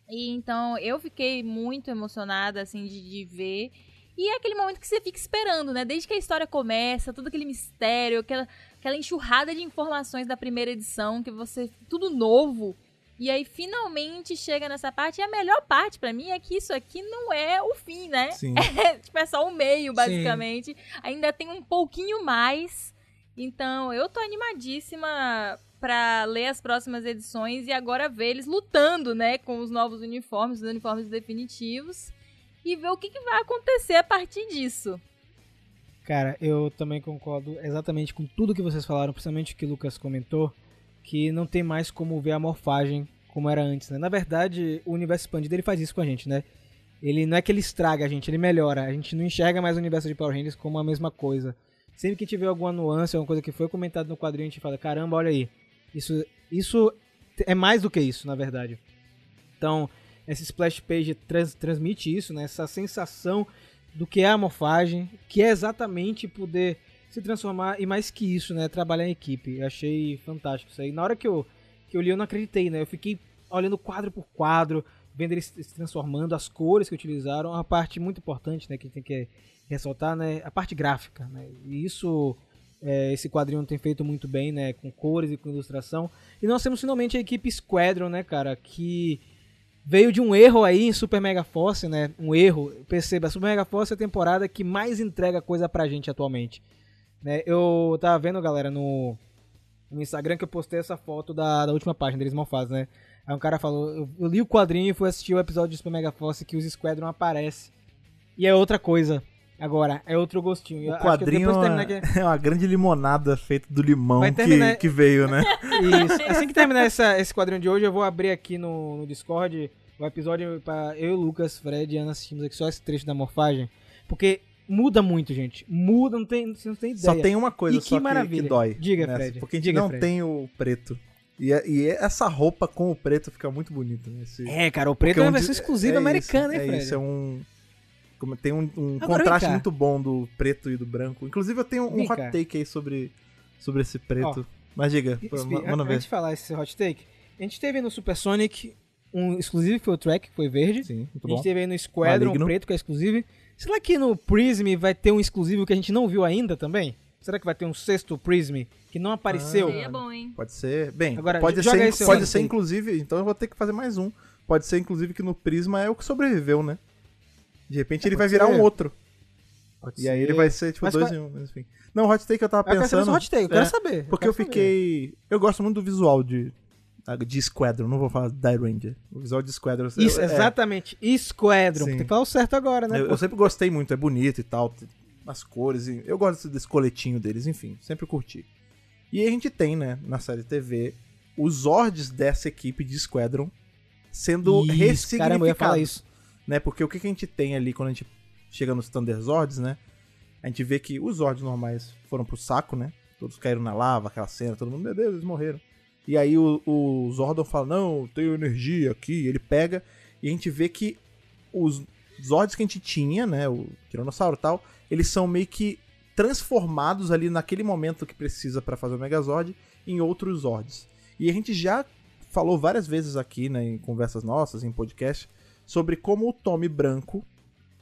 E então eu fiquei muito emocionada assim de, de ver. E é aquele momento que você fica esperando, né? Desde que a história começa, todo aquele mistério, aquela, aquela enxurrada de informações da primeira edição, que você. tudo novo. E aí finalmente chega nessa parte. E a melhor parte para mim é que isso aqui não é o fim, né? Sim. É, tipo, é só o meio, basicamente. Ainda tem um pouquinho mais. Então, eu tô animadíssima pra ler as próximas edições e agora ver eles lutando, né, com os novos uniformes, os uniformes definitivos. E ver o que, que vai acontecer a partir disso. Cara, eu também concordo exatamente com tudo que vocês falaram, principalmente o que o Lucas comentou, que não tem mais como ver a morfagem como era antes, né? Na verdade, o universo expandido ele faz isso com a gente, né? Ele não é que ele estraga a gente, ele melhora. A gente não enxerga mais o universo de Power Rangers como a mesma coisa. Sempre que tiver alguma nuance, alguma coisa que foi comentada no quadrinho, a gente fala, caramba, olha aí. Isso, isso é mais do que isso, na verdade. Então, esse splash page trans, transmite isso, né? Essa sensação do que é a morfagem, que é exatamente poder se transformar e mais que isso, né? Trabalhar em equipe. Eu achei fantástico isso aí. Na hora que eu, que eu li, eu não acreditei, né? Eu fiquei olhando quadro por quadro, vendo eles se transformando, as cores que utilizaram, a parte muito importante, né? Que a gente tem que ressaltar, né? A parte gráfica, né? E isso é, esse quadrinho tem feito muito bem, né? Com cores e com ilustração. E nós temos finalmente a equipe Squadron, né, cara? Que veio de um erro aí em Super Mega Force, né? Um erro. Perceba, Super Mega Force é a temporada que mais entrega coisa pra gente atualmente. Né? Eu tava vendo, galera, no, no Instagram que eu postei essa foto da, da última página deles Malfaz, né? Aí um cara falou, eu, eu, li o quadrinho e fui assistir o episódio de Super Mega Force que os Squadron aparece. E é outra coisa. Agora, é outro gostinho. O que quadrinho terminar aqui- é uma grande limonada feita do limão Vai que, terminar- que veio, né? Isso. Assim que terminar essa, esse quadrinho de hoje, eu vou abrir aqui no, no Discord o episódio pra eu, Lucas, Fred e Ana assistimos aqui só esse trecho da morfagem. Porque muda muito, gente. Muda, não tem, não tem ideia. Só tem uma coisa E que só que, maravilha. que dói. Diga, Fred. Porque a gente Diga, não Fred. tem o preto. E, é- e essa roupa com o preto fica muito bonita, né? Esse- É, cara, o preto porque é uma um versão exclusiva é americana, isso, hein, é Fred? Isso, é um... como- Tem um, um Agora, contraste muito bom do preto e do branco. Inclusive eu tenho um hot take aí sobre, sobre esse preto. Mas diga, manda Antes ver. de falar esse hot take, a gente teve no Super Sonic um exclusivo que foi o track, que foi verde. Sim, muito a bom. gente teve aí no Squadron Maligno. um preto, que é exclusivo. Será que no Prism vai ter um exclusivo que a gente não viu ainda também? Será que vai ter um sexto Prism que não apareceu? Ah. Seria bom, hein? Pode ser. Bem, Agora, pode ser, pode ser inclusive. Então eu vou ter que fazer mais um. Pode ser inclusive que no Prisma é o que sobreviveu, né? De repente É, ele vai virar ser. um outro. Pode E aí ser. ele vai ser tipo Mas dois qual- em um, mas enfim. Não, hot take eu tava Eu quero saber pensando. seu hot take, eu quero é, saber. Porque quero eu saber. fiquei. Eu gosto muito do visual de. De Squadron, não vou falar Die Ranger. O visual de Squadron. Isso, eu- é, exatamente. Squadron. Sim. Tem que falar o certo agora, né? eu, eu sempre gostei muito, é bonito e tal. As cores. e- Eu gosto desse coletinho deles, enfim, sempre curti. E aí a gente tem, né, na série TV, os Zords dessa equipe de Squadron sendo Isso, ressignificados. Caramba, eu ia falar isso. Né? Porque o que, que a gente tem ali quando a gente chega nos Thunder Zords, né? A gente vê que os Zords normais foram pro saco, né? Todos caíram na lava, aquela cena, todo mundo, meu Deus, eles morreram. E aí o, o Zordon fala, não, tenho energia aqui. Ele pega e a gente vê que os Zords que a gente tinha, né? O Tiranossauro e tal, eles são meio que transformados ali naquele momento que precisa pra fazer o Megazord em outros Zords. E a gente já falou várias vezes aqui, né, em conversas nossas, em podcast, sobre como o Tommy branco,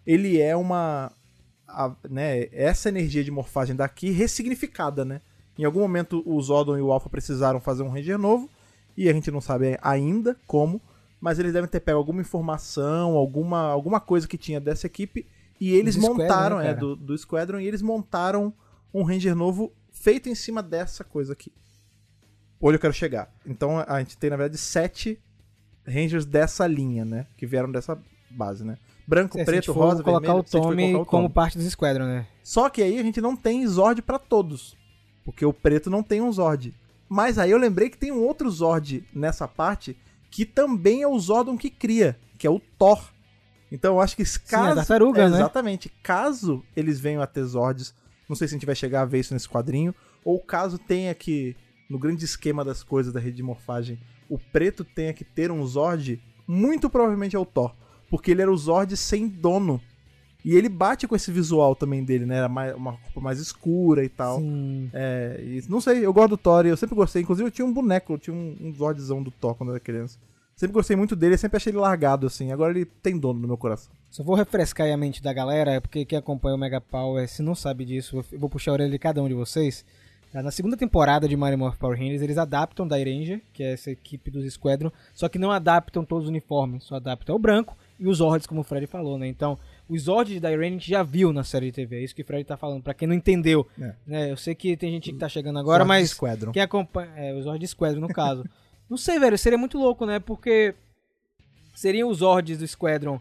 ele é uma a- né, essa energia de morfagem daqui ressignificada, né? Em algum momento o Zordon e o Alpha precisaram fazer um Ranger novo e a gente não sabe ainda como, mas eles devem ter pego alguma informação, alguma, alguma coisa que tinha dessa equipe e eles Do Squadron, montaram, né, é, do, do Squadron, e eles montaram um Ranger novo feito em cima dessa coisa aqui. Onde eu quero chegar. Então a gente tem, na verdade, sete Rangers dessa linha, né? Que vieram dessa base, né? Branco, É, preto, rosa, colocar vermelho. o Tommy colocar o como Tommy. parte dos Squadron, né? Só que aí a gente não tem Zord pra todos. Porque o preto não tem um Zord. Mas aí eu lembrei que tem um outro Zord nessa parte que também é o Zordon que cria, que é o Thor. Então eu acho que se Sim, a caso. tartaruga, é, né? Exatamente. Caso eles venham a ter Zords, não sei se a gente vai chegar a ver isso nesse quadrinho, ou caso tenha que, no grande esquema das coisas da rede de morfagem, o preto tenha que ter um Zord, muito provavelmente é o Thor. Porque ele era o Zord sem dono. E ele bate com esse visual também dele, né? Era mais- uma roupa mais escura e tal. É, e não sei, eu gosto do Thor e eu sempre gostei. Inclusive, eu tinha um boneco, eu tinha um, um Zordzão do Thor quando eu era criança. Sempre gostei muito dele, sempre achei ele largado, assim. Agora ele tem dono no meu coração. Só vou refrescar aí a mente da galera, é porque quem acompanha o Mega Power, se não sabe disso, eu vou puxar a orelha de cada um de vocês. Na segunda temporada de Mario Morph Power Rangers, eles adaptam da Ranger, que é essa equipe dos Squadron, só que não adaptam todos os uniformes, só adaptam o branco e os Zords, como o Fred falou, né? Então, os Zords de Ranger a gente já viu na série de TV, é isso que o Fred tá falando, pra quem não entendeu. É. Né? Eu sei que tem gente que tá chegando agora, Zord mas Squadron. quem acompanha. É, os Zords Squadron, no caso. não sei, velho, seria muito louco, né? Porque seriam os Zords do Squadron.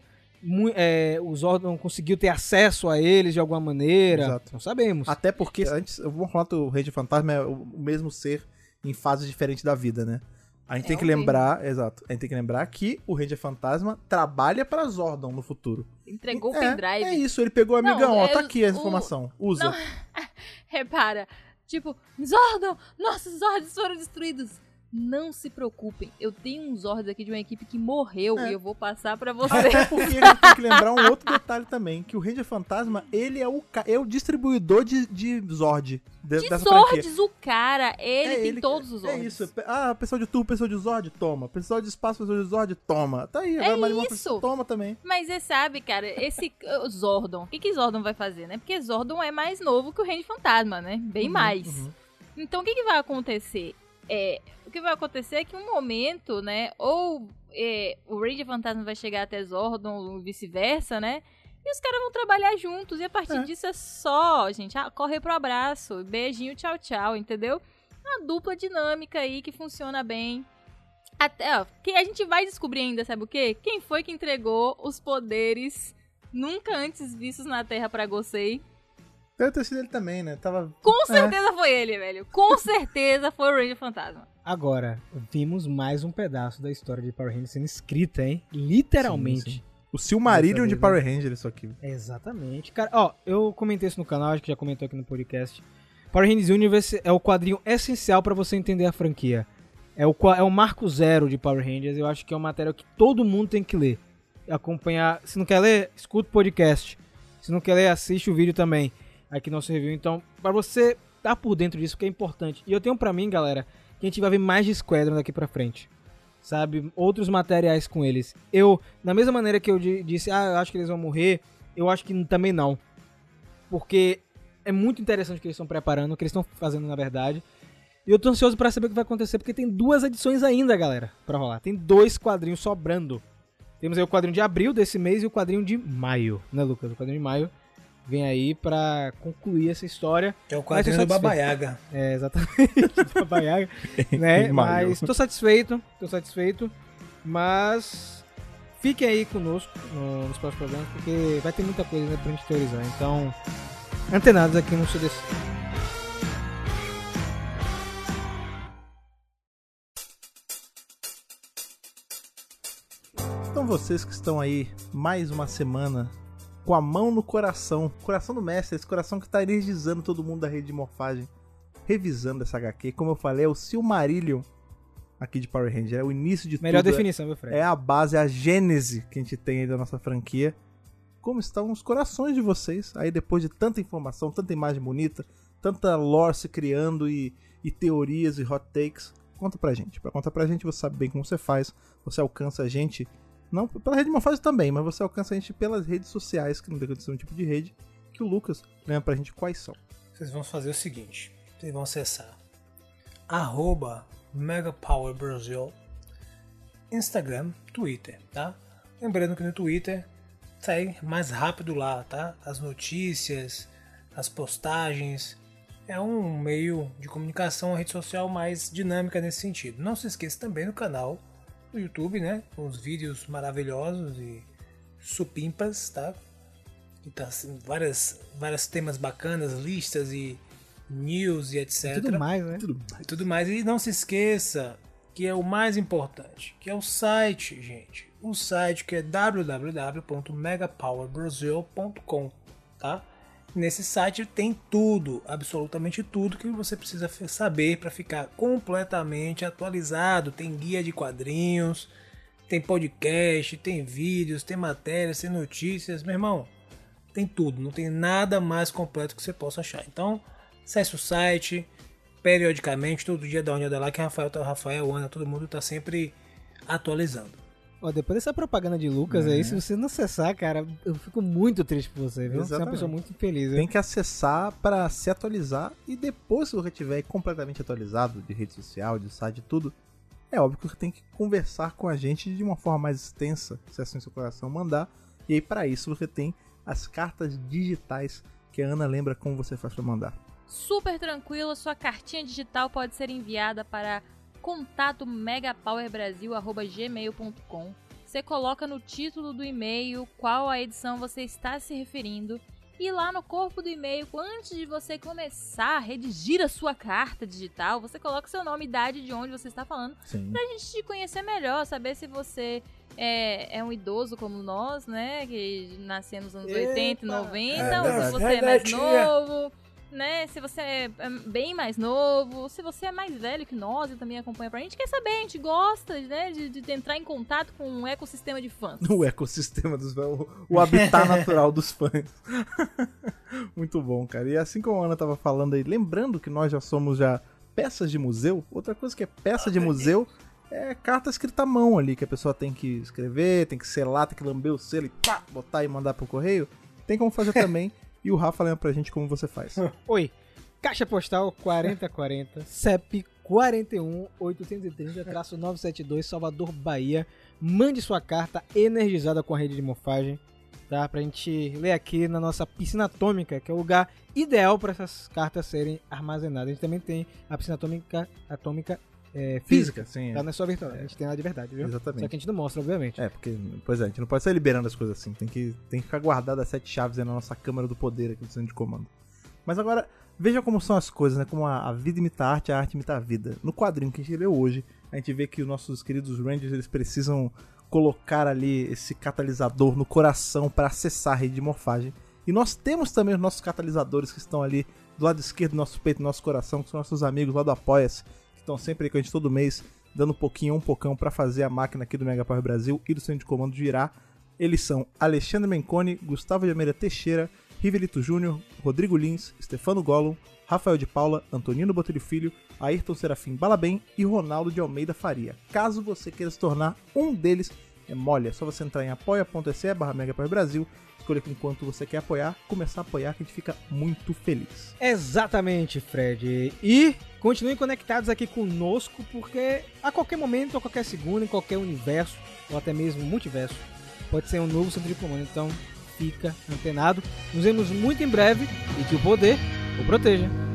É, o Zordon conseguiu ter acesso a eles de alguma maneira. Exato. Não sabemos. Até porque antes, eu vou falar que o Rei Fantasma é o mesmo ser em fases diferentes da vida, né? A gente É tem que o mesmo. lembrar, exato. A gente tem que lembrar que o Ranger Fantasma trabalha pra Zordon no futuro. Entregou o é, pendrive. É isso, ele pegou o Não, amigão, ó, é tá aqui a o- informação. Usa. Não. Repara. Tipo, Zordon! Nossos Zords foram destruídos! Não se preocupem, eu tenho um Zord aqui de uma equipe que morreu É. e eu vou passar pra você. Até porque gente tem que lembrar um outro detalhe também, que o Ranger Fantasma, ele é o, é o distribuidor de, de Zord de- De. Zords, o cara, ele É tem ele- todos os É Zords. isso. Ah, pessoal de turbo, pessoal de Zord, toma. Pessoal de espaço, pessoal de Zord, toma. Tá aí, agora Mario Morph isso. toma também. Mas você sabe, cara, esse Zordon, o que que Zordon vai fazer, né? Porque Zordon é mais novo que o Range Fantasma, né? Bem Uhum, mais. uhum. Então, o que que vai acontecer? É, o que vai acontecer é que um momento, né, ou é, o Range Fantasma vai chegar até Zordon, ou vice-versa, né? E os caras vão trabalhar juntos. E a partir É. disso é só, gente, ah, correr pro abraço, beijinho, tchau, tchau, entendeu? Uma dupla dinâmica aí que funciona bem. Até, ó, que a gente vai descobrir ainda, sabe o quê? Quem foi que entregou os poderes nunca antes vistos na Terra pra Gosei? Deve ter sido ele também, né? Tava. Com certeza foi ele, velho. Com certeza foi o Ranger Fantasma. Agora, vimos mais um pedaço da história de Power Rangers sendo escrita, hein? Literalmente. Sim, sim. O Silmarillion de Power Ranger, isso aqui. Exatamente. Cara, ó, eu comentei isso no canal, acho que já comentou aqui no podcast. Power Rangers Universe é o quadrinho essencial pra você entender a franquia. É o, é o marco zero de Power Rangers. Eu acho que é uma matéria que todo mundo tem que ler. Acompanhar. Se não quer ler, escuta o podcast. Se não quer ler, assiste o vídeo também. Aqui nosso review. Então, pra você estar por dentro disso, que é importante. E eu tenho pra mim, galera, que a gente vai ver mais de Squadron daqui pra frente. Sabe? Outros materiais com eles. Eu, da mesma maneira que eu di- disse, ah, eu acho que eles vão morrer, eu acho que também não. Porque é muito interessante o que eles estão preparando, o que eles estão fazendo na verdade. E eu tô ansioso pra saber o que vai acontecer, porque tem duas edições ainda, galera, pra rolar. Tem dois quadrinhos sobrando. Temos aí o quadrinho de abril desse mês e o quadrinho de maio, né, Lucas? O quadrinho de maio vem aí pra concluir essa história. Que é o quadrinho do. Babaiaga. É, exatamente. Babaiaga, né? Mas tô satisfeito, tô satisfeito. Mas fiquem aí conosco no- nos próximos programas, porque vai ter muita coisa né, pra gente teorizar. Então, antenados aqui no CDC. Então vocês que estão aí mais uma semana com a mão no coração, coração do mestre, esse coração que tá energizando todo mundo da rede de morfagem, revisando essa HQ, como eu falei, é o Silmarillion aqui de Power Ranger, é o início de Melhor tudo, definição, meu Fred. é a base, é a gênese que a gente tem aí da nossa franquia. Como estão os corações de vocês aí depois de tanta informação, tanta imagem bonita, tanta lore se criando e, e teorias e hot takes? Conta pra gente. Pra contar pra gente, você sabe bem como você faz. Você alcança a gente, não pela rede de morfagem também, mas você alcança a gente pelas redes sociais, que não tem nenhum tipo de rede, que o Lucas lembra pra gente quais são. Vocês vão fazer o seguinte: vocês vão acessar arroba Megapower Brasil, Instagram, Twitter, tá? Lembrando que no Twitter sai mais rápido lá, tá? As notícias, as postagens. É um meio de comunicação, uma rede social mais dinâmica nesse sentido. Não se esqueça também do canal do YouTube, né? Com os vídeos maravilhosos e supimpas, tá? Que tá assim, várias, vários temas bacanas, listas e news e etc. Tudo mais, né? Tudo E tudo mais. E não se esqueça que é o mais importante, que é o site, gente. O site que é www.megapowerbrasil.com, tá? Nesse site tem tudo, absolutamente tudo que você precisa saber para ficar completamente atualizado. Tem guia de quadrinhos, tem podcast, tem vídeos, tem matérias, tem notícias, meu irmão. tem tudo, não tem nada mais completo que você possa achar. Então, acesse o site periodicamente, todo dia dá uma olhada lá que Rafael, Rafael, Ana, todo mundo tá sempre atualizando. Ó, depois dessa propaganda de Lucas É. aí, se você não acessar, cara, eu fico muito triste por você, viu? Você é uma Exatamente. pessoa muito infeliz, Tem viu? que acessar para se atualizar e depois, se você tiver completamente atualizado de rede social, de site, tudo, é óbvio que você tem que conversar com a gente de uma forma mais extensa, se assim seu coração mandar. E aí, para isso, você tem as cartas digitais que a Ana lembra como você faz para mandar. Super tranquilo, sua cartinha digital pode ser enviada para contato megapowerbrasil@gmail.com. Você coloca no título do e-mail qual a edição você está se referindo e lá no corpo do e-mail, antes de você começar a redigir a sua carta digital, você coloca seu nome, idade de onde você está falando, Sim. pra gente te conhecer melhor, saber se você é, é um idoso como nós, né? Que nasceu nos anos 80 e Epa! 90, É ou se você é mais novo, né? Se você é é bem mais novo, se você é mais velho que nós e também acompanha pra gente, quer saber, a gente gosta, né? De, de entrar em contato com um ecossistema de fãs. O ecossistema dos o, o habitat natural dos fãs. Muito bom, cara. E assim como a Ana tava falando aí, lembrando que nós já somos já peças de museu, outra coisa que é peça de museu é carta escrita à mão ali, que a pessoa tem que escrever, tem que selar, tem que lamber o selo e pá, botar e mandar pro correio. Tem como fazer também. E o Rafa lembra pra gente como você faz. Oi, Caixa Postal 4040, CEP 41830-972, Salvador, Bahia. Mande sua carta energizada com a rede de morfagem, tá? Pra gente ler aqui na nossa piscina atômica, que é o lugar ideal para essas cartas serem armazenadas. A gente também tem a piscina atômica, atômica é, física, sim. tá? Não é só virtual, a gente tem ela de verdade, viu? Exatamente. Só que a gente não mostra, obviamente. É, porque, pois é, a gente não pode sair liberando as coisas assim. Tem que, tem que ficar guardado as sete chaves aí na nossa câmara do poder aqui do centro de comando. Mas agora, veja como são as coisas, né? Como a, a vida imita a arte, a arte imita a vida. No quadrinho que a gente leu hoje, a gente vê que os nossos queridos Rangers, eles precisam colocar ali esse catalisador no coração para acessar a rede de morfagem. E nós temos também os nossos catalisadores que estão ali do lado esquerdo do nosso peito, do nosso coração, que são nossos amigos lá do Apoia-se, estão sempre aí com a gente todo mês, dando um pouquinho, um pocão para fazer a máquina aqui do Mega Power Brasil e do Centro de Comando girar. Eles são Alexandre Menconi, Gustavo de Almeida Teixeira, Rivelito Júnior, Rodrigo Lins, Stefano Gollum, Rafael de Paula, Antonino Botelho Filho, Ayrton Serafim Balabem e Ronaldo de Almeida Faria. Caso você queira se tornar um deles, é mole, é só você entrar em apoia.se barra Brasil, escolher com quanto você quer apoiar, começar a apoiar que a gente fica muito feliz. Exatamente, Fred. E continuem conectados aqui conosco, porque a qualquer momento, a qualquer segundo, em qualquer universo, ou até mesmo multiverso, pode ser um novo centro de comando. Então, fica antenado. Nos vemos muito em breve e que o poder o proteja.